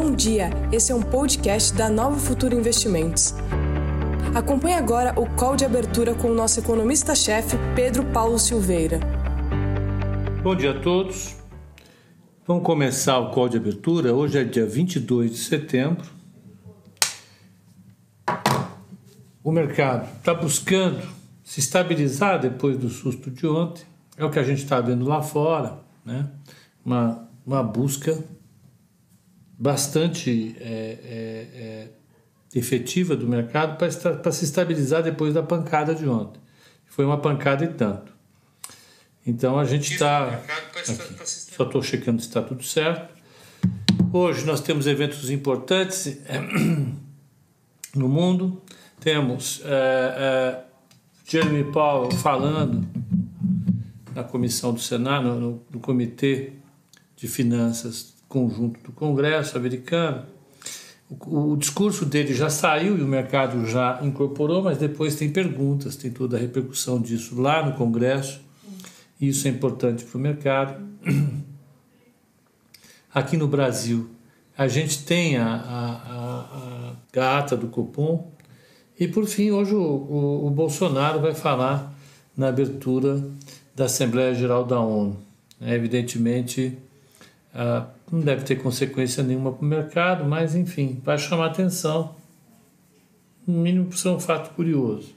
Bom dia, esse é um podcast da Nova Futuro Investimentos. Acompanhe agora o call de abertura com o nosso economista-chefe, Pedro Paulo Silveira. Bom dia a todos. Vamos começar o call de abertura. Hoje é dia 22 de setembro. O mercado está buscando se estabilizar depois do susto de ontem. É o que a gente está vendo lá fora, né? Uma, uma busca bastante é, é, é, efetiva do mercado para se estabilizar depois da pancada de ontem. Foi uma pancada e tanto. Então a gente está. Só estou checando se está tudo certo. Hoje nós temos eventos importantes é, no mundo. Temos é, é, Jeremy Powell falando na comissão do Senado, no, no Comitê de Finanças conjunto do Congresso americano. O, o, discurso dele já saiu e o mercado já incorporou, mas depois tem perguntas, tem toda a repercussão disso lá no Congresso. Isso é importante para o mercado. Aqui no Brasil, a gente tem a, a, a, a ata do Copom. E, por fim, hoje o, o, o Bolsonaro vai falar na abertura da Assembleia Geral da ONU. É, evidentemente, ah, não deve ter consequência nenhuma para o mercado, mas enfim, vai chamar atenção, no mínimo por ser um fato curioso.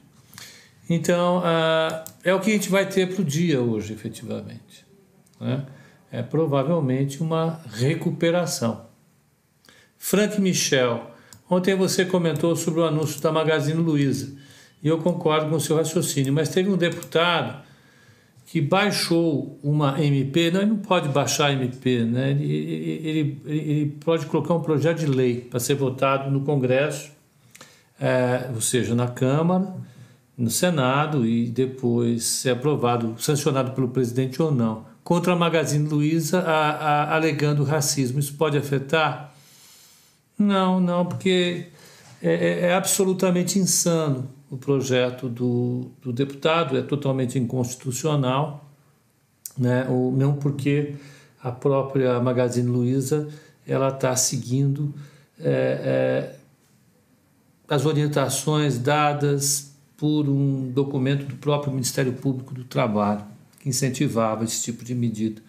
Então, ah, é o que a gente vai ter para o dia hoje, efetivamente. Né? É provavelmente uma recuperação. Frank Michel, ontem você comentou sobre o anúncio da Magazine Luiza, e eu concordo com o seu raciocínio, mas teve um deputado que baixou uma MP, não, ele não pode baixar MP, né? ele, ele, ele pode colocar um projeto de lei para ser votado no Congresso, é, ou seja, na Câmara, no Senado e depois ser aprovado, sancionado pelo presidente ou não, contra a Magazine Luiza, a, a, alegando racismo. Isso pode afetar? Não, não, porque é, é, é absolutamente insano o projeto do, do deputado, é totalmente inconstitucional, né? ou não porque a própria Magazine Luiza ela está seguindo é, é, as orientações dadas por um documento do próprio Ministério Público do Trabalho, que incentivava esse tipo de medida.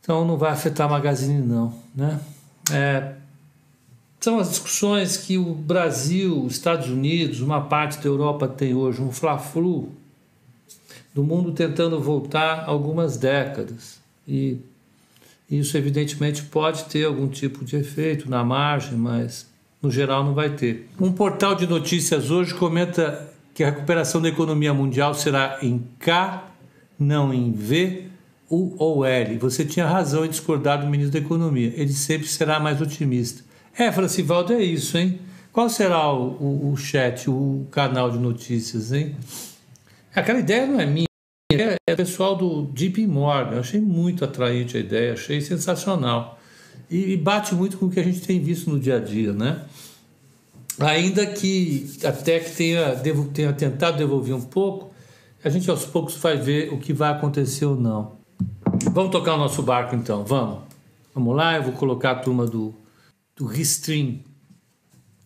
Então não vai afetar a Magazine não, né? É, são as discussões que o Brasil, os Estados Unidos, uma parte da Europa tem hoje, um fla-flu do mundo tentando voltar algumas décadas. E isso, evidentemente, pode ter algum tipo de efeito na margem, mas no geral não vai ter. Um portal de notícias hoje comenta que a recuperação da economia mundial será em K, não em V, U ou L. Você tinha razão em discordar do ministro da Economia. Ele sempre será mais otimista. É, Francivaldo, é isso, hein? Qual será o, o, o, chat, o canal de notícias, hein? Aquela ideia não é minha, é, é pessoal do JP Morgan. Eu achei muito atraente a ideia, achei sensacional. E, e bate muito com o que a gente tem visto no dia a dia, né? Ainda que até que tenha, devo, tenha tentado devolver um pouco, a gente aos poucos vai ver o que vai acontecer ou não. Vamos tocar o nosso barco então, vamos. Vamos lá, eu vou colocar a turma do do Restream,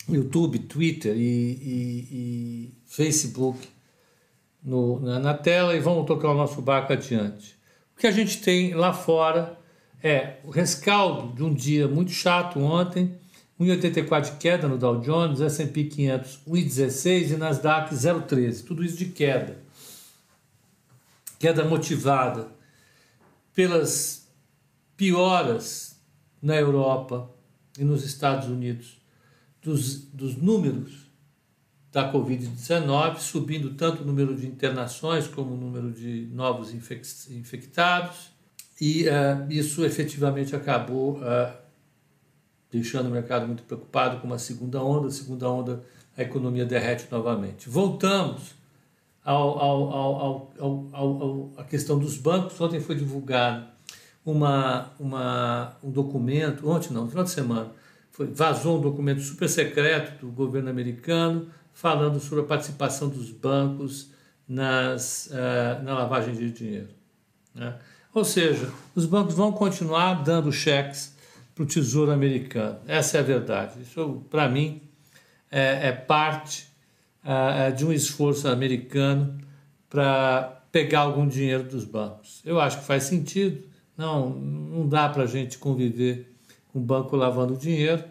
YouTube, Twitter e, e, e Facebook no, na, na, tela e vamos tocar o nosso barco adiante. O que a gente tem lá fora é o rescaldo de um dia muito chato ontem, 1,84 de queda no Dow Jones, S&P 500 1,16 e Nasdaq 0,13, tudo isso de queda. Queda motivada pelas pioras na Europa, e nos Estados Unidos dos, dos números da Covid-19, subindo tanto o número de internações como o número de novos infectados, e uh, isso efetivamente acabou uh, deixando o mercado muito preocupado com uma segunda onda. A segunda onda, a economia derrete novamente. Voltamos ao, ao, ao, ao, à questão dos bancos. Ontem foi divulgado uma, uma, um documento, ontem não, no final de semana, foi, vazou um documento super secreto do governo americano falando sobre a participação dos bancos nas, uh, na lavagem de dinheiro. Né? Ou seja, os bancos vão continuar dando cheques para o Tesouro Americano. Essa é a verdade. Isso, para mim, é, é parte é, de um esforço americano para pegar algum dinheiro dos bancos. Eu acho que faz sentido. Não, não dá para a gente conviver com o banco lavando dinheiro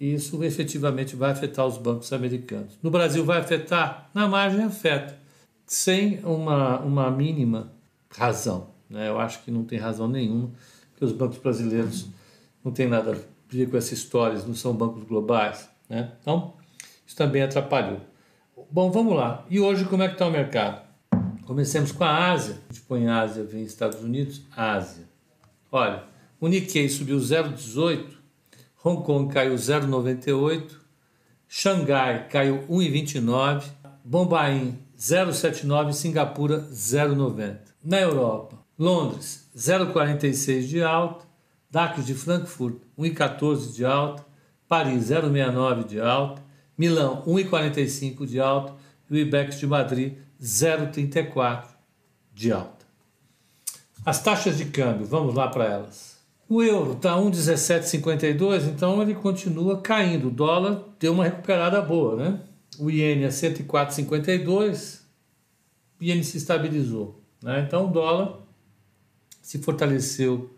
e isso efetivamente vai afetar os bancos americanos. No Brasil vai afetar? Na margem afeta, sem uma, uma mínima razão. Né? Eu acho que não tem razão nenhuma, que os bancos brasileiros não têm nada a ver com essas histórias, não são bancos globais. Né? Então, isso também atrapalhou. Bom, vamos lá. E hoje como é que está o mercado? Comecemos com a Ásia. A gente põe Ásia, vem Estados Unidos, Ásia. Olha, o Nikkei subiu 0,18, Hong Kong caiu 0,98, Xangai caiu 1,29, Bombaim 0,79 e Singapura 0,90. Na Europa, Londres 0,46 de alta, DAX de Frankfurt 1,14 de alta, Paris 0,69 de alta, Milão 1,45 de alta e o IBEX de Madrid 0,34 de alta. As taxas de câmbio, vamos lá para elas. O euro está 1,1752, então ele continua caindo. O dólar deu uma recuperada boa, né? O iene é 104,52, o iene se estabilizou. Né? Então o dólar se fortaleceu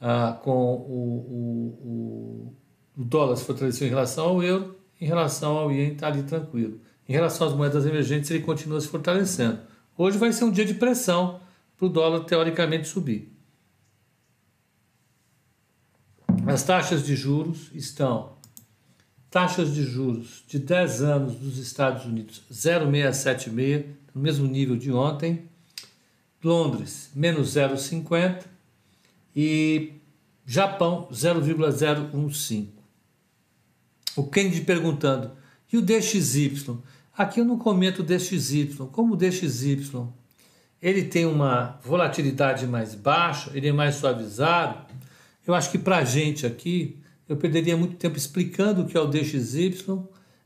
ah, com o, o, o, o, dólar se fortaleceu em relação ao euro, em relação ao iene está ali tranquilo. Em relação às moedas emergentes, ele continua se fortalecendo. Hoje vai ser um dia de pressão para o dólar teoricamente subir. As taxas de juros estão taxas de juros de 10 anos dos Estados Unidos 0,676, no mesmo nível de ontem. Londres, menos 0,50 e Japão, 0,015. O Kennedy perguntando, e o DXY? Aqui eu não comento DXY. Como o DXY ele tem uma volatilidade mais baixa, ele é mais suavizado, eu acho que para a gente aqui, eu perderia muito tempo explicando o que é o DXY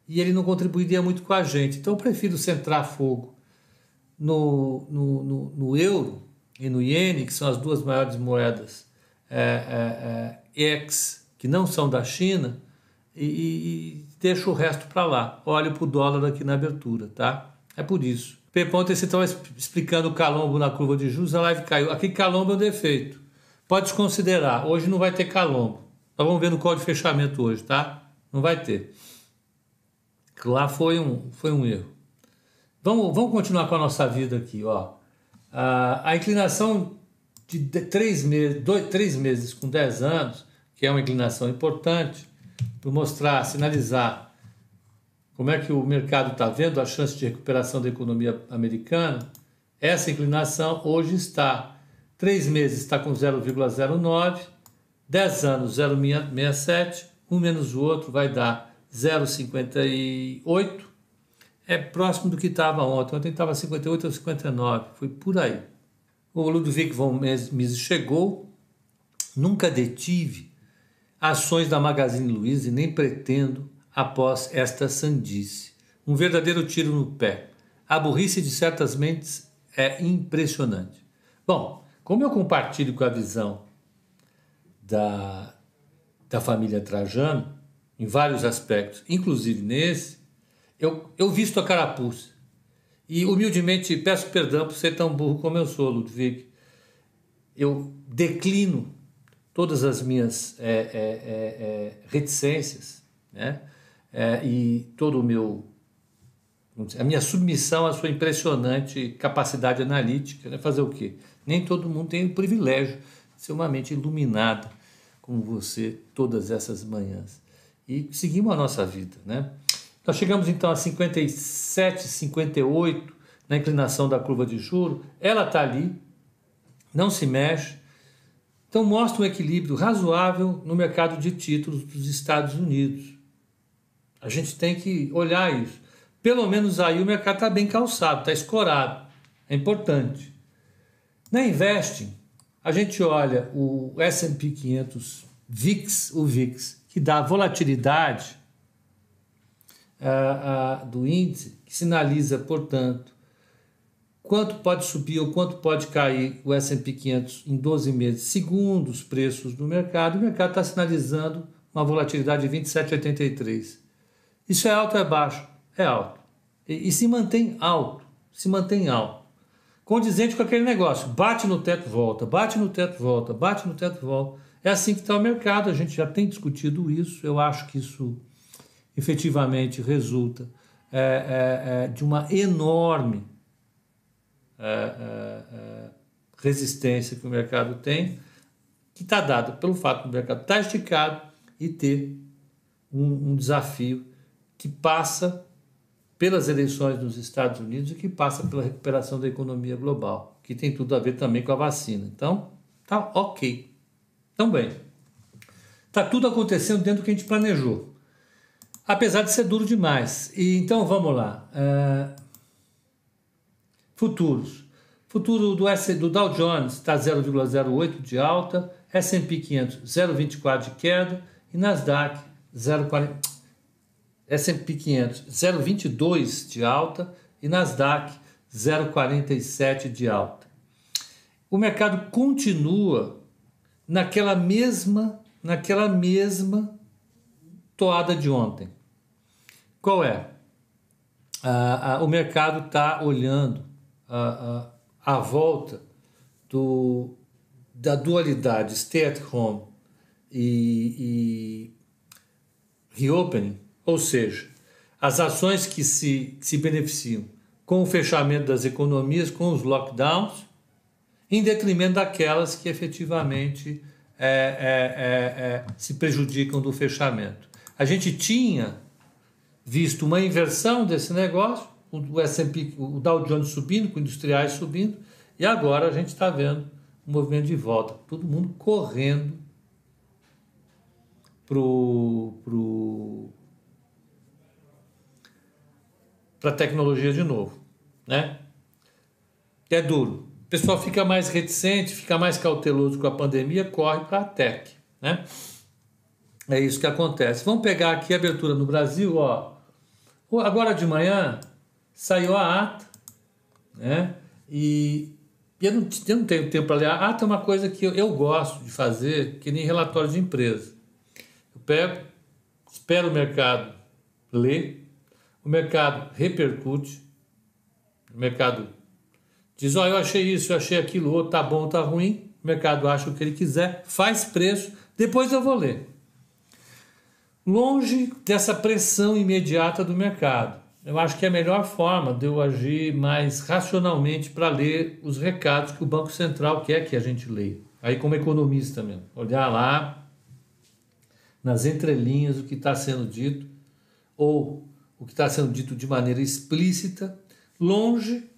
e ele não contribuiria muito com a gente. Então eu prefiro centrar fogo no, no, no, no euro e no iene, que são as duas maiores moedas é, é, é, ex, que não são da China, e, e deixo o resto para lá. Olho para o dólar aqui na abertura, tá? É por isso. Ontem você estava explicando o calombo na curva de juros, a live caiu. Aqui calombo é o defeito. Pode considerar, hoje não vai ter calombo. Nós vamos ver no código de fechamento hoje, tá? Não vai ter. Lá foi um, foi um erro. Vamos, vamos continuar com a nossa vida aqui, ó. A, a inclinação de três meses, dois, três meses com 10 anos, que é uma inclinação importante, para mostrar, sinalizar como é que o mercado está vendo a chance de recuperação da economia americana, essa inclinação hoje está Três meses está com 0,09, 10 anos 0,67, um menos o outro vai dar 0,58. É próximo do que estava ontem. Ontem estava 58 ou 59, foi por aí. O Ludwig von Mises chegou, nunca detive ações da Magazine Luiza e nem pretendo após esta sandice. Um verdadeiro tiro no pé. A burrice de certas mentes é impressionante. Bom, como eu compartilho com a visão da, da família Trajano, em vários aspectos, inclusive nesse, eu, eu visto a carapuça. E humildemente peço perdão por ser tão burro como eu sou, Ludwig. Eu declino todas as minhas é, é, é, reticências né? É, e todo o meu a minha submissão à sua impressionante capacidade analítica. Né? Fazer o quê? Nem todo mundo tem o privilégio de ser uma mente iluminada como você todas essas manhãs. E seguimos a nossa vida, né? Nós chegamos então a 57, 58 na inclinação da curva de juro. Ela está ali, não se mexe. Então mostra um equilíbrio razoável no mercado de títulos dos Estados Unidos. A gente tem que olhar isso. Pelo menos aí o mercado está bem calçado, está escorado. É importante. Na Investing, a gente olha o S&P 500 VIX, o VIX, que dá volatilidade uh, do índice, que sinaliza, portanto, quanto pode subir ou quanto pode cair o S&P 500 em 12 meses, segundo os preços do mercado, o mercado está sinalizando uma volatilidade de 27,83. Isso é alto ou é baixo? É alto. E, e, se mantém alto, se mantém alto. Condizente com aquele negócio, bate no teto, volta, bate no teto, volta, bate no teto, volta. É assim que está o mercado, a gente já tem discutido isso, eu acho que isso efetivamente resulta é, é, é, de uma enorme é, é, é, resistência que o mercado tem, que está dada pelo fato do mercado estar tá esticado e ter um, um desafio que passa pelas eleições nos Estados Unidos e que passa pela recuperação da economia global, que tem tudo a ver também com a vacina. Então, tá ok. Então, bem, tá tudo acontecendo dentro do que a gente planejou, apesar de ser duro demais. E então, vamos lá. Uh, Futuros. Futuro do, S, do Dow Jones está 0,08 de alta, S&P 500 0,24 de queda e Nasdaq 0,40 S&P 500 0,22 de alta e Nasdaq 0,47 de alta. O mercado continua naquela mesma naquela mesma toada de ontem. Qual é? Ah, ah, o mercado está olhando a, a, a volta do, da dualidade stay at home e, e reopening, ou seja, as ações que se, que se beneficiam com o fechamento das economias, com os lockdowns, em detrimento daquelas que efetivamente é, é, é, é se prejudicam do fechamento. A gente tinha visto uma inversão desse negócio, o S&P, o Dow Jones subindo, com industriais subindo, e agora a gente está vendo um movimento de volta, todo mundo correndo pro pro para tecnologia de novo, né? É duro. O pessoal fica mais reticente, fica mais cauteloso com a pandemia, corre para a tech, né? É isso que acontece. Vamos pegar aqui a abertura no Brasil, ó. Agora de manhã, saiu a ata, né? E, e eu, não, eu, não, tenho tempo para ler. A ata é uma coisa que eu, eu gosto de fazer, que nem relatório de empresa. Eu pego, espero o mercado ler, o mercado repercute, o mercado diz, ó, eu achei isso, eu achei aquilo, outro tá bom, tá ruim, o mercado acha o que ele quiser, faz preço, depois eu vou ler. Longe dessa pressão imediata do mercado eu acho que é a melhor forma de eu agir mais racionalmente para ler os recados que o Banco Central quer que a gente leia. Aí, como economista mesmo, olhar lá nas entrelinhas o que está sendo dito, ou o que está sendo dito de maneira explícita, longe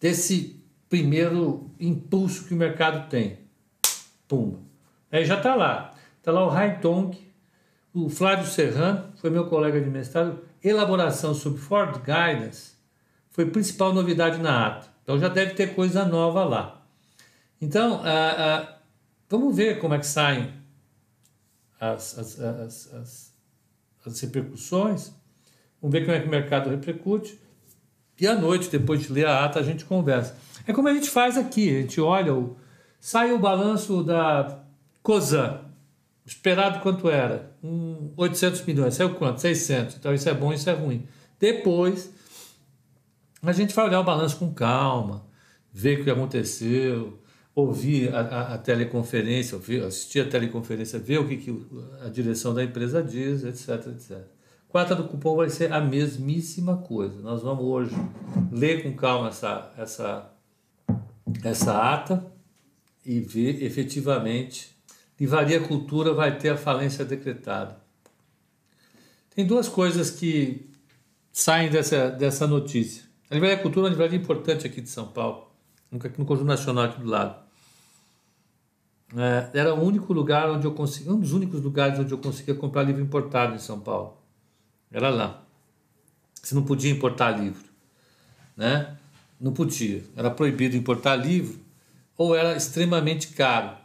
desse primeiro impulso que o mercado tem. Pumba. Aí já está lá. Está lá o Haitong, o Flávio Serrano, foi meu colega de mestrado, elaboração sobre Ford Guidance foi principal novidade na ata. Então já deve ter coisa nova lá. Então, vamos ver como é que saem as, as, as, as repercussões. Vamos ver como é que o mercado repercute. E à noite, depois de ler a ata, a gente conversa. É como a gente faz aqui, a gente olha, o, sai o balanço da COSAN, Esperado quanto era? Um 800 milhões. Saiu quanto? 600. Então isso é bom, isso é ruim. Depois, a gente vai olhar o balanço com calma, ver o que aconteceu, ouvir a, a, a teleconferência, ouvir, assistir a teleconferência, ver o que, que a direção da empresa diz, etc, etc. Quarta do cupom vai ser a mesmíssima coisa. Nós vamos hoje ler com calma essa, essa, essa ata e ver efetivamente Livraria Cultura vai ter a falência decretada. Tem duas coisas que saem dessa, dessa notícia. A Livraria Cultura é uma livraria importante aqui de São Paulo, no Conjunto Nacional aqui do lado. É, era o único lugar onde eu conseguia, um dos únicos lugares onde eu conseguia comprar livro importado em São Paulo. Era lá. Você não podia importar livro, né? Não podia. Era proibido importar livro ou era extremamente caro.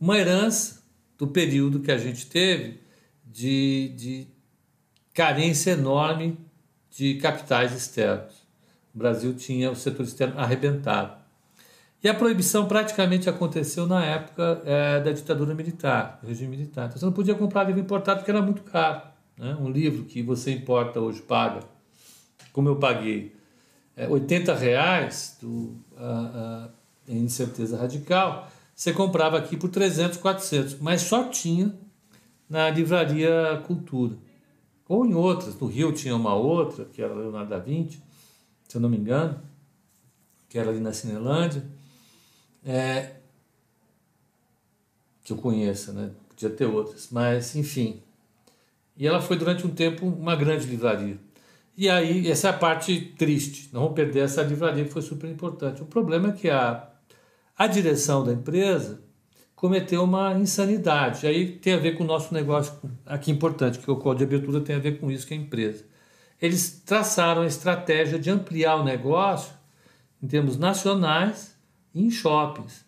Uma herança do período que a gente teve de, de carência enorme de capitais externos. O Brasil tinha o setor externo arrebentado. E a proibição praticamente aconteceu na época é, da ditadura militar, do regime militar. Então você não podia comprar livro importado porque era muito caro. Né? Um livro que você importa hoje paga, como eu paguei, é, 80 reais do, uh, uh, em Incerteza Radical, você comprava aqui por 300, 400, mas só tinha na livraria Cultura. Ou em outras, no Rio tinha uma outra, que era Leonardo da Vinci, se eu não me engano, que era ali na Cinelândia, é, que eu conheça, né? podia ter outras, mas enfim. E ela foi durante um tempo uma grande livraria. E aí, essa é a parte triste, não vamos perder essa livraria que foi super importante. O problema é que a, a direção da empresa cometeu uma insanidade. Aí tem a ver com o nosso negócio aqui importante, que o código de abertura tem a ver com isso, que é a empresa. Eles traçaram a estratégia de ampliar o negócio em termos nacionais e em shoppings.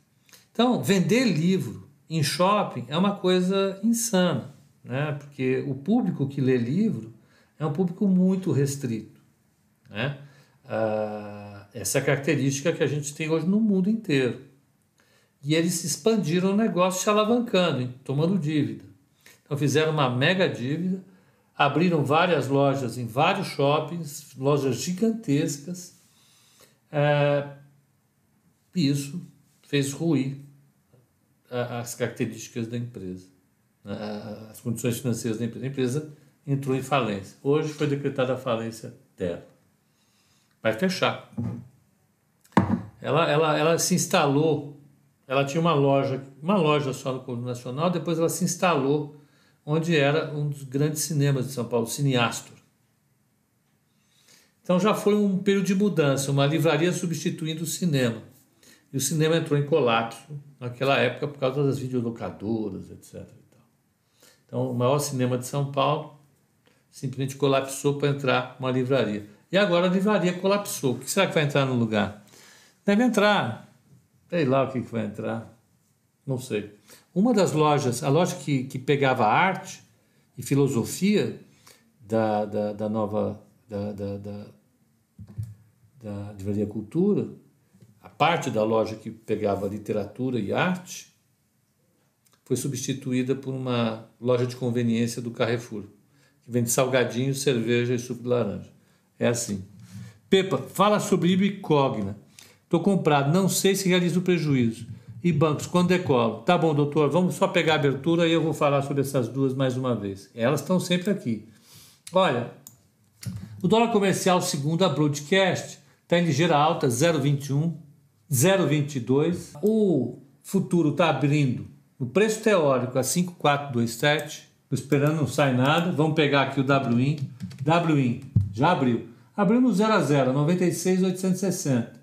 Então, vender livro em shopping é uma coisa insana, né? porque o público que lê livro é um público muito restrito. Né? Ah, essa é característica que a gente tem hoje no mundo inteiro. E eles expandiram o negócio se alavancando, tomando dívida. Então fizeram uma mega dívida, abriram várias lojas em vários shoppings, lojas gigantescas. É, e isso fez ruir as características da empresa, né, as condições financeiras da empresa. A empresa entrou em falência. Hoje foi decretada a falência dela. Vai fechar. Ela, ela, ela se instalou ela tinha uma loja, uma loja só no Conjunto Nacional, depois ela se instalou onde era um dos grandes cinemas de São Paulo, Cineastor. Então já foi um período de mudança, uma livraria substituindo o cinema. E o cinema entrou em colapso naquela época por causa das videolocadoras, etc. Então o maior cinema de São Paulo simplesmente colapsou para entrar uma livraria. E agora a livraria colapsou. O que será que vai entrar no lugar? Deve entrar Sei lá o que, que vai entrar. Não sei. Uma das lojas, a loja que, que pegava arte e filosofia da, da, da nova. da, da, da, da Livraria Cultura, a parte da loja que pegava literatura e arte, foi substituída por uma loja de conveniência do Carrefour, que vende salgadinho, cerveja e suco de laranja. É assim. Pepa, fala sobre Ibicogna. Estou comprado, não sei se realizo prejuízo. E bancos, quando decolo? Tá bom, doutor, vamos só pegar a abertura e eu vou falar sobre essas duas mais uma vez. Elas estão sempre aqui. Olha, o dólar comercial, segundo a Broadcast, está em ligeira alta, 0,21, 0,22. O futuro está abrindo no preço teórico a 5,427. Estou esperando, não sai nada. Vamos pegar aqui o WIN. WIN já abriu. Abriu no 0 a 0, 96,860.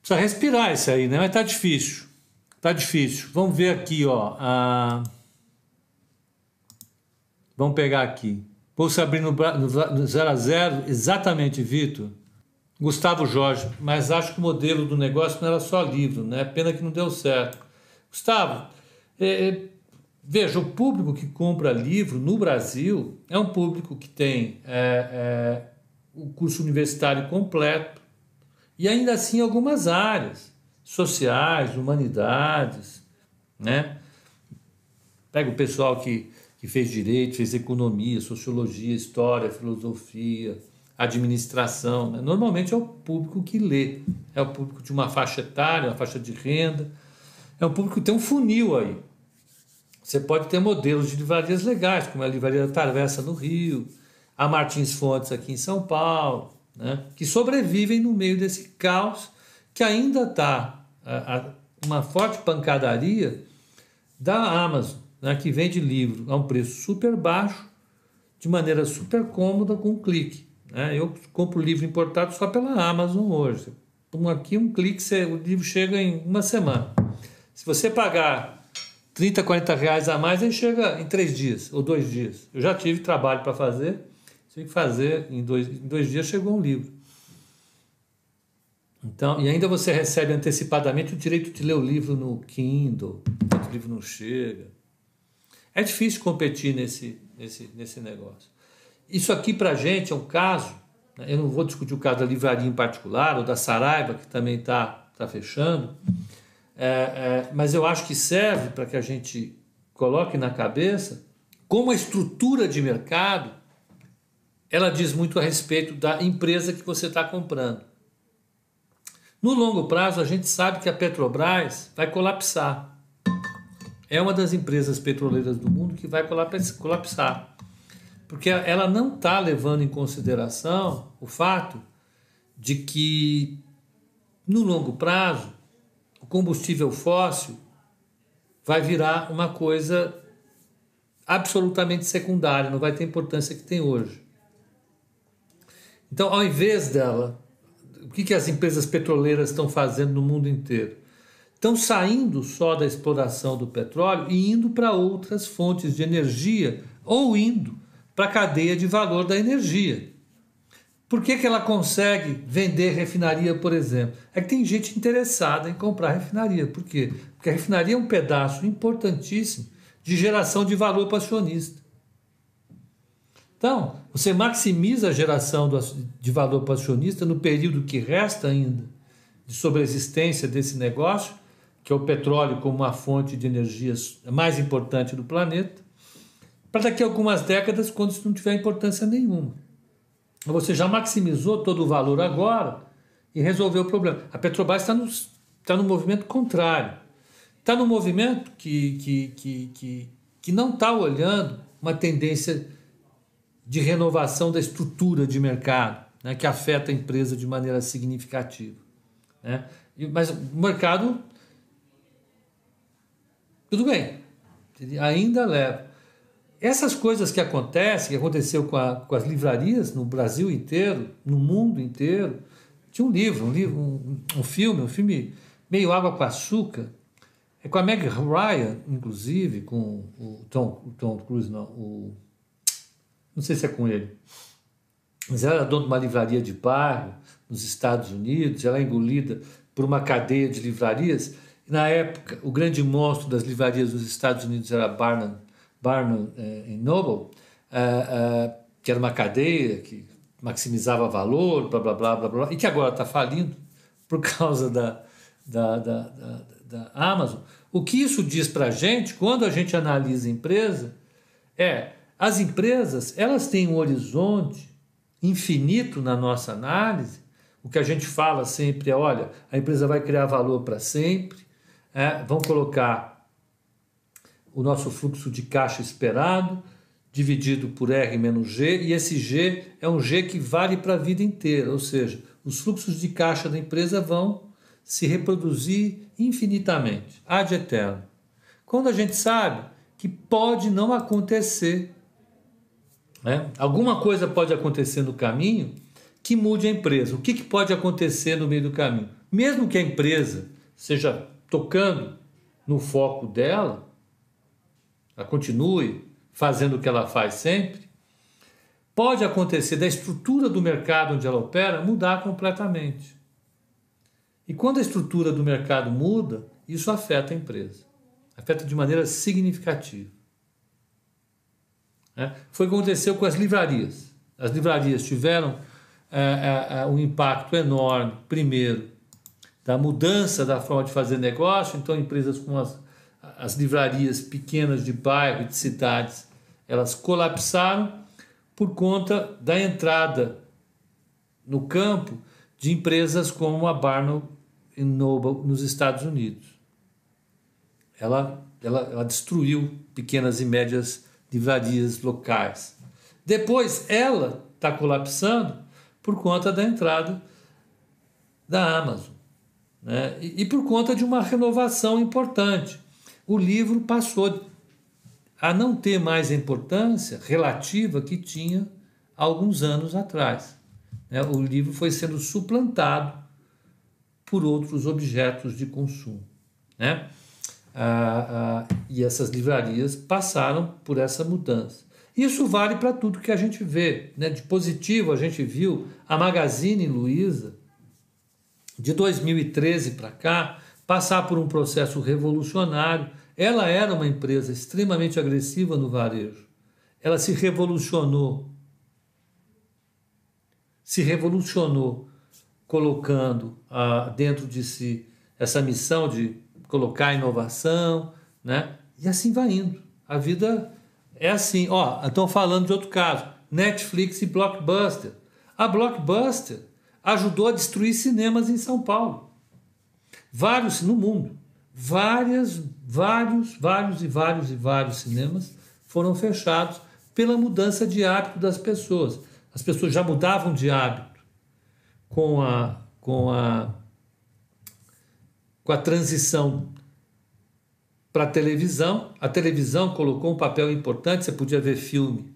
Precisa respirar isso aí, né? Mas tá difícil. Tá difícil. Vamos ver aqui, ó. A... Vamos pegar aqui. Bolsa abrir no, no 0 a 0 exatamente, Vitor. Gustavo Jorge, mas acho que o modelo do negócio não era só livro, né? Pena que não deu certo. Gustavo, é, é, veja, o público que compra livro no Brasil é um público que tem é, é o curso universitário completo, e ainda assim algumas áreas sociais, humanidades, né? Pega o pessoal que, que fez direito, fez economia, sociologia, história, filosofia, administração. Né? Normalmente é o público que lê, é o público de uma faixa etária, uma faixa de renda, é um público que tem um funil aí. Você pode ter modelos de livrarias legais, como a Livraria da Travessa no Rio, a Martins Fontes aqui em São Paulo, né, que sobrevivem no meio desse caos que ainda está uma forte pancadaria da Amazon, né, que vende livro a um preço super baixo, de maneira super cômoda, com um clique. Né? Eu compro livro importado só pela Amazon hoje. Um aqui, um clique, o livro chega em uma semana. Se você pagar 30, 40 reais a mais, ele chega em três dias ou dois dias. Eu já tive trabalho para fazer tem que fazer, em dois, em dois dias chegou um livro. Então, e ainda você recebe antecipadamente o direito de ler o livro no Kindle, o livro não chega. É difícil competir nesse, nesse, nesse negócio. Isso aqui para a gente é um caso Eu não vou discutir o caso da livraria em particular, ou da Saraiva, que também está tá fechando, é, é, mas eu acho que serve para que a gente coloque na cabeça como a estrutura de mercado ela diz muito a respeito da empresa que você está comprando. No longo prazo, a gente sabe que a Petrobras vai colapsar. É uma das empresas petroleiras do mundo que vai colapsar. Porque ela não está levando em consideração o fato de que, no longo prazo, combustível fóssil vai virar uma coisa absolutamente secundária, não vai ter importância que tem hoje. Então, ao invés dela, o que, que as empresas petroleiras estão fazendo no mundo inteiro? Estão saindo só da exploração do petróleo e indo para outras fontes de energia ou indo para a cadeia de valor da energia. Por que, que ela consegue vender refinaria, por exemplo? É que tem gente interessada em comprar refinaria. Por quê? Porque a refinaria é um pedaço importantíssimo de geração de valor para acionista. Então, você maximiza a geração de valor para acionista no período que resta ainda de sobreexistência desse negócio, que é o petróleo como uma fonte de energia mais importante do planeta, para daqui a algumas décadas, quando isso não tiver importância nenhuma. Você já maximizou todo o valor agora e resolveu o problema. A Petrobras está no, está no movimento contrário. Está no movimento que, que, que, que, que não está olhando uma tendência de renovação da estrutura de mercado, né, que afeta a empresa de maneira significativa. Né? Mas o mercado, tudo bem, ainda leva. Essas coisas que acontecem, que aconteceu com, a, com as livrarias no Brasil inteiro, no mundo inteiro, tinha um livro, um livro, um, um filme, um filme meio água com açúcar, é com a Meg Ryan, inclusive, com o Tom, o Tom Cruise, não, o, não sei se é com ele, mas ela era dona de uma livraria de bairro nos Estados Unidos, ela é engolida por uma cadeia de livrarias. Na época, o grande monstro das livrarias dos Estados Unidos era Barnum Barnum eh, Noble, eh, eh, que era uma cadeia que maximizava valor, blá blá blá blá, blá e que agora está falindo por causa da, da, da, da, da Amazon. O que isso diz para a gente, quando a gente analisa a empresa, é as empresas elas têm um horizonte infinito na nossa análise. O que a gente fala sempre é: olha, a empresa vai criar valor para sempre, é, vão colocar o nosso fluxo de caixa esperado, dividido por R menos G, e esse G é um G que vale para a vida inteira, ou seja, os fluxos de caixa da empresa vão se reproduzir infinitamente, ad eterno. Quando a gente sabe que pode não acontecer, né? alguma coisa pode acontecer no caminho que mude a empresa. O que, que pode acontecer no meio do caminho? Mesmo que a empresa seja tocando no foco dela, ela continue fazendo o que ela faz sempre, pode acontecer da estrutura do mercado onde ela opera mudar completamente. E quando a estrutura do mercado muda, isso afeta a empresa, afeta de maneira significativa. É? Foi o que aconteceu com as livrarias. As livrarias tiveram é, é, é um impacto enorme, primeiro, da mudança da forma de fazer negócio, então empresas como as as livrarias pequenas de bairro e de cidades, elas colapsaram por conta da entrada no campo de empresas como a Barnes Noble nos Estados Unidos. Ela, ela, ela destruiu pequenas e médias livrarias locais. Depois, ela está colapsando por conta da entrada da Amazon. Né? E, e por conta de uma renovação importante o livro passou a não ter mais a importância relativa que tinha alguns anos atrás. Né? O livro foi sendo suplantado por outros objetos de consumo. Né? Ah, ah, e essas livrarias passaram por essa mudança. Isso vale para tudo que a gente vê. Né? De positivo, a gente viu a Magazine Luiza, de 2013 para cá, passar por um processo revolucionário. Ela era uma empresa extremamente agressiva no varejo. Ela se revolucionou. se revolucionou colocando ah, dentro de si essa missão de colocar inovação, né? E assim vai indo. A vida é assim. Ó, estão falando de outro caso: Netflix e Blockbuster. A Blockbuster ajudou a destruir cinemas em São Paulo. Vários no mundo. Várias, vários, vários e vários e vários cinemas foram fechados pela mudança de hábito das pessoas. As pessoas já mudavam de hábito com a, com a, com a transição para a televisão. A televisão colocou um papel importante, você podia ver filme.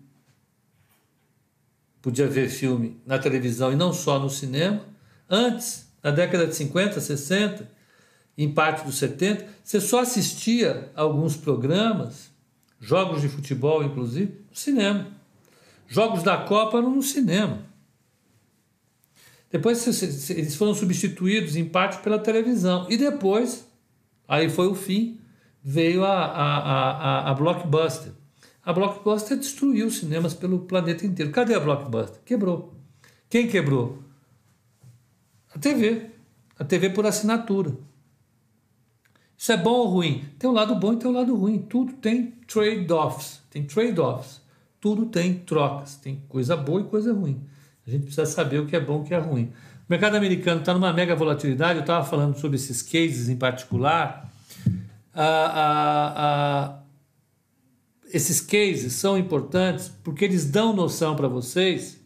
Podia ver filme na televisão e não só no cinema. Antes, na década de 50, 60, em parte dos 70, você só assistia alguns programas, jogos de futebol inclusive, no cinema. Jogos da Copa eram no cinema. Depois eles foram substituídos em parte pela televisão. E depois, aí foi o fim, veio a, a, a, a Blockbuster. A Blockbuster destruiu os cinemas pelo planeta inteiro. Cadê a Blockbuster? Quebrou. Quem quebrou? A TV. A TV por assinatura. Isso é bom ou ruim? Tem um lado bom e tem um lado ruim. Tudo tem trade-offs. Tem trade-offs. Tudo tem trocas. Tem coisa boa e coisa ruim. A gente precisa saber o que é bom e o que é ruim. O mercado americano está numa mega volatilidade. Eu estava falando sobre esses cases em particular. Ah, ah, ah, esses cases são importantes porque eles dão noção para vocês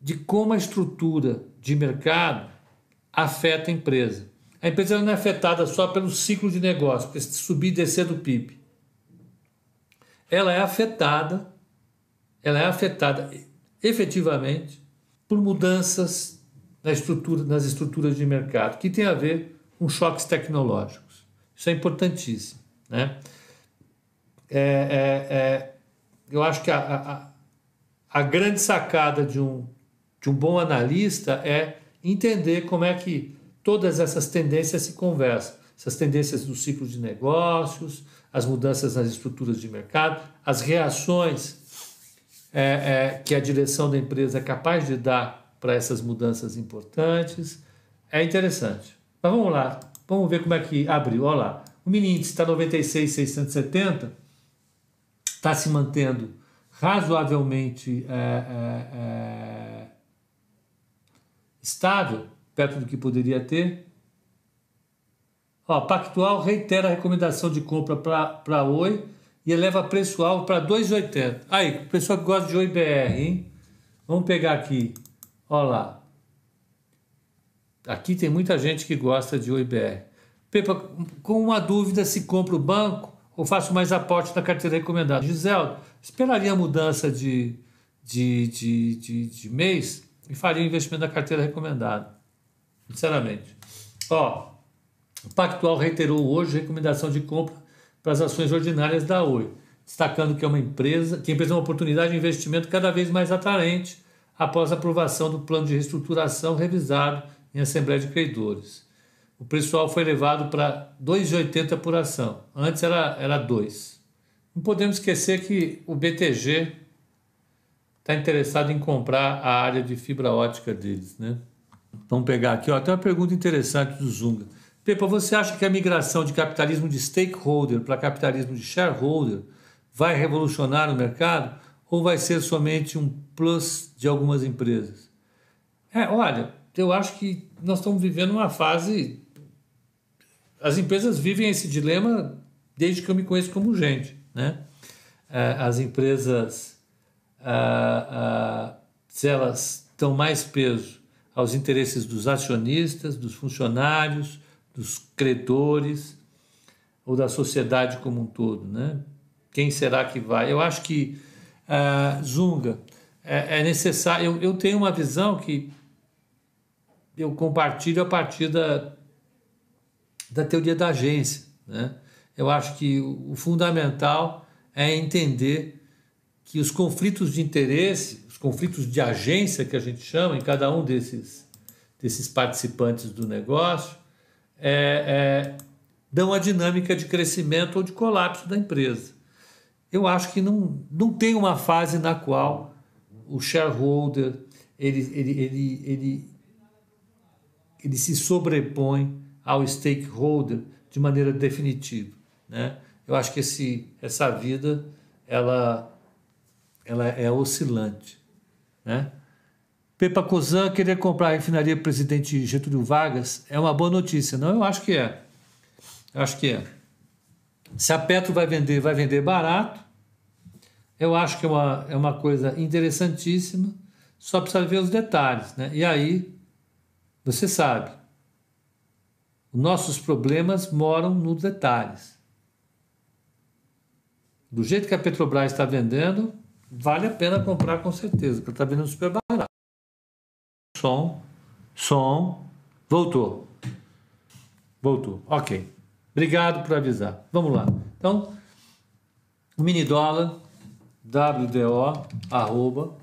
de como a estrutura de mercado afeta a empresa. A empresa não é afetada só pelo ciclo de negócio, por subir e descer do PIB. Ela é afetada, ela é afetada efetivamente por mudanças na estrutura, nas estruturas de mercado, que tem a ver com choques tecnológicos. Isso é importantíssimo. Né? É, é, é, eu acho que a, a, a grande sacada de um, de um bom analista é entender como é que todas essas tendências se conversam. Essas tendências do ciclo de negócios, as mudanças nas estruturas de mercado, as reações é, é, que a direção da empresa é capaz de dar para essas mudanças importantes. É interessante. Mas vamos lá, vamos ver como é que abriu. Olha lá, o mini índice está 96,670, está se mantendo razoavelmente é, é, é estável perto do que poderia ter. Ó, Pactual reitera a recomendação de compra para Oi e eleva preço-alvo para 2,80. Aí, pessoal que gosta de Oi BR, hein? Vamos pegar aqui. Olha lá. Aqui tem muita gente que gosta de Oi BR. Pepa, com uma dúvida se compra o banco ou faço mais aporte na carteira recomendada. Gisele, esperaria a mudança de, de, de, de, de mês e faria o investimento na carteira recomendada sinceramente. Ó, o Pactual reiterou hoje recomendação de compra para as ações ordinárias da Oi, destacando que é uma empresa, que a empresa é uma oportunidade de investimento cada vez mais atraente após a aprovação do plano de reestruturação revisado em Assembleia de Credores. O preço foi elevado para 2,80 por ação. Antes era, era 2. Não podemos esquecer que o BTG está interessado em comprar a área de fibra ótica deles, né? Vamos pegar aqui, ó, tem uma pergunta interessante do Zunga. Pepa, você acha que a migração de capitalismo de stakeholder para capitalismo de shareholder vai revolucionar o mercado ou vai ser somente um plus de algumas empresas? É, olha, eu acho que nós estamos vivendo uma fase. As empresas vivem esse dilema desde que eu me conheço como gente, né? É, as empresas, ah, ah, se elas dão mais peso aos interesses dos acionistas, dos funcionários, dos credores ou da sociedade como um todo, né? Quem será que vai? Eu acho que uh, Zunga é, é necessário. Eu, eu, tenho uma visão que eu compartilho a partir da, da teoria da agência, né? Eu acho que o, o fundamental é entender que os conflitos de interesse conflitos de agência que a gente chama em cada um desses, desses participantes do negócio é, é, dão a dinâmica de crescimento ou de colapso da empresa. Eu acho que não, não tem uma fase na qual o shareholder ele, ele, ele, ele, ele se sobrepõe ao stakeholder de maneira definitiva. Né? Eu acho que esse, essa vida ela, ela é oscilante. Né? Pepa Cozan querer comprar a refinaria presidente Getúlio Vargas é uma boa notícia. Não, eu acho que é. Eu acho que é. Se a Petro vai vender, vai vender barato. Eu acho que é uma, é uma coisa interessantíssima. Só precisa ver os detalhes. Né? E aí, você sabe, nossos problemas moram nos detalhes. Do jeito que a Petrobras está vendendo, vale a pena comprar com certeza, porque está vendendo super barato. Som, som, voltou. Voltou, ok. Obrigado por avisar. Vamos lá. Então, o mini dólar, WDO, arroba,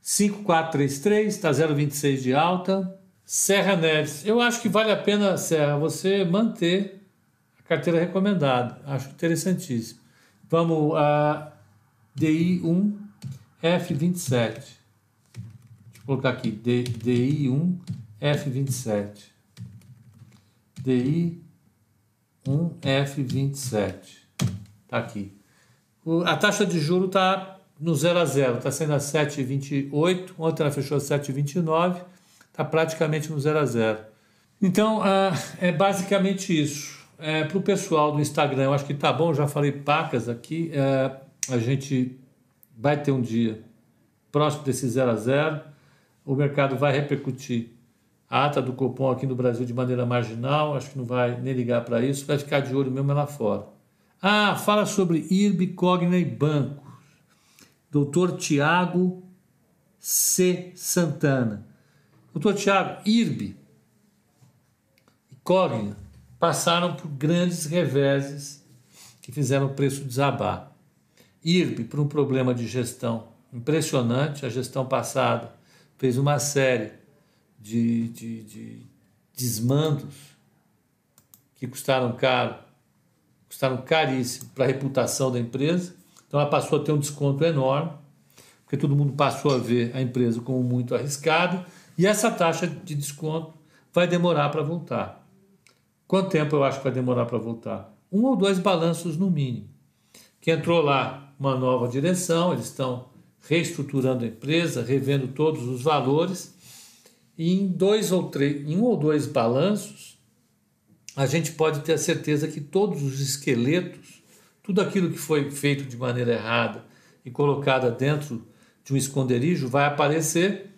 5433, está 0,26 de alta. Serra Neves, eu acho que vale a pena, Serra, você manter a carteira recomendada. Acho interessantíssimo. Vamos a DI1 F27. Deixa eu colocar aqui, DI1 F27. DI 1F27. Está aqui. O, a taxa de juro está no 0 a 0, está sendo a 7,28. Ontem ela fechou a 7,29. Está praticamente no 0 a 0. Então, ah, é basicamente isso. É, Para o pessoal do Instagram, eu acho que tá bom, já falei pacas aqui. É, a gente vai ter um dia próximo desse 0 a 0. O mercado vai repercutir a ata do Copom aqui no Brasil de maneira marginal, acho que não vai nem ligar para isso, vai ficar de olho mesmo lá fora. Ah, fala sobre IRB, Cogna e bancos. Doutor Tiago C. Santana. Doutor Tiago, IRB e Cogna passaram por grandes reveses que fizeram o preço desabar. IRB por um problema de gestão impressionante, a gestão passada fez uma série de, de, de desmandos que custaram caro, custaram caríssimo para a reputação da empresa. Então ela passou a ter um desconto enorme, porque todo mundo passou a ver a empresa como muito arriscada, e essa taxa de desconto vai demorar para voltar. Quanto tempo eu acho que vai demorar para voltar? Um ou dois balanços no mínimo. Que entrou lá uma nova direção, eles estão reestruturando a empresa, revendo todos os valores e em dois ou três, em um ou dois balanços, a gente pode ter a certeza que todos os esqueletos, tudo aquilo que foi feito de maneira errada e colocada dentro de um esconderijo vai aparecer,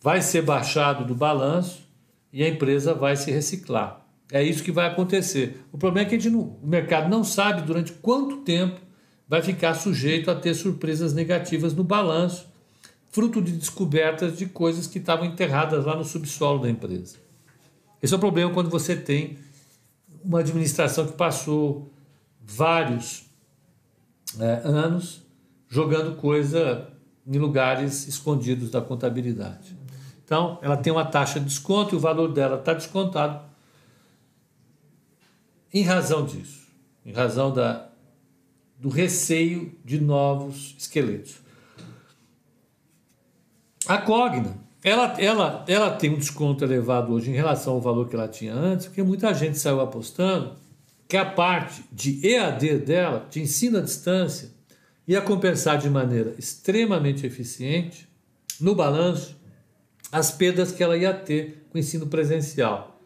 vai ser baixado do balanço e a empresa vai se reciclar. É isso que vai acontecer. O problema é que não, o mercado não sabe durante quanto tempo vai ficar sujeito a ter surpresas negativas no balanço fruto de descobertas de coisas que estavam enterradas lá no subsolo da empresa. Esse é o problema quando você tem uma administração que passou vários é, anos jogando coisa em lugares escondidos da contabilidade. Então, ela tem uma taxa de desconto e o valor dela está descontado em razão disso, em razão da, do receio de novos esqueletos. A Cogna, ela, ela, ela tem um desconto elevado hoje em relação ao valor que ela tinha antes, porque muita gente saiu apostando que a parte de EAD dela, de ensino à distância, ia compensar de maneira extremamente eficiente no balanço as perdas que ela ia ter com o ensino presencial.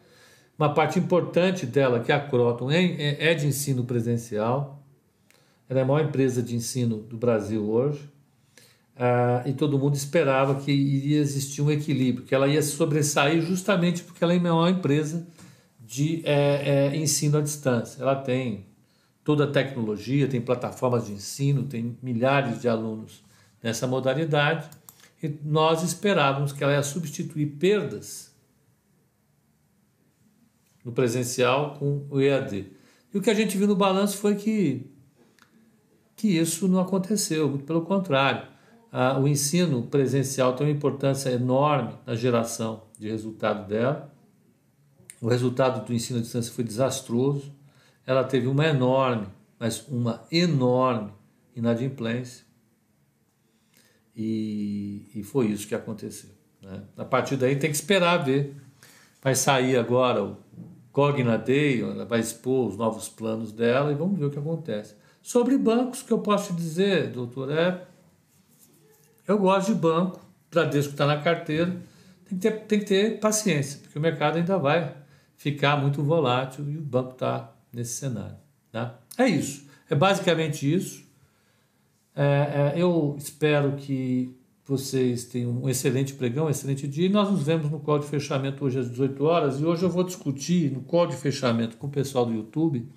Uma parte importante dela, que a Croton, é, é, é de ensino presencial. Ela é a maior empresa de ensino do Brasil hoje ah, e todo mundo esperava que iria existir um equilíbrio, que ela ia sobressair justamente porque ela é uma empresa de é, é, ensino à distância. Ela tem toda a tecnologia, tem plataformas de ensino, tem milhares de alunos nessa modalidade, e nós esperávamos que ela ia substituir perdas no presencial com o EAD. E o que a gente viu no balanço foi que, que isso não aconteceu, muito pelo contrário ah, o ensino presencial tem uma importância enorme na geração de resultado dela. O resultado do ensino à distância foi desastroso. Ela teve uma enorme, mas uma enorme inadimplência. E, e foi isso que aconteceu. Né? A partir daí tem que esperar ver. Vai sair agora o Cogna Day, ela vai expor os novos planos dela e vamos ver o que acontece. Sobre bancos, que eu posso te dizer, doutor, é. Eu gosto de banco, Bradesco está na carteira, tem que, ter, tem que ter paciência, porque o mercado ainda vai ficar muito volátil e o banco está nesse cenário. Tá? É isso. É basicamente isso. É, é, eu espero que vocês tenham um excelente pregão, um excelente dia. E nós nos vemos no call de fechamento hoje às 18 horas. E hoje eu vou discutir no call de fechamento com o pessoal do YouTube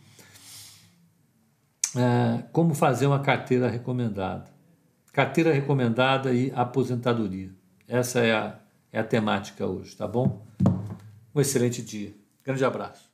é, como fazer uma carteira recomendada. Carteira recomendada e aposentadoria. Essa é a, é a temática hoje, tá bom? Um excelente dia. Grande abraço.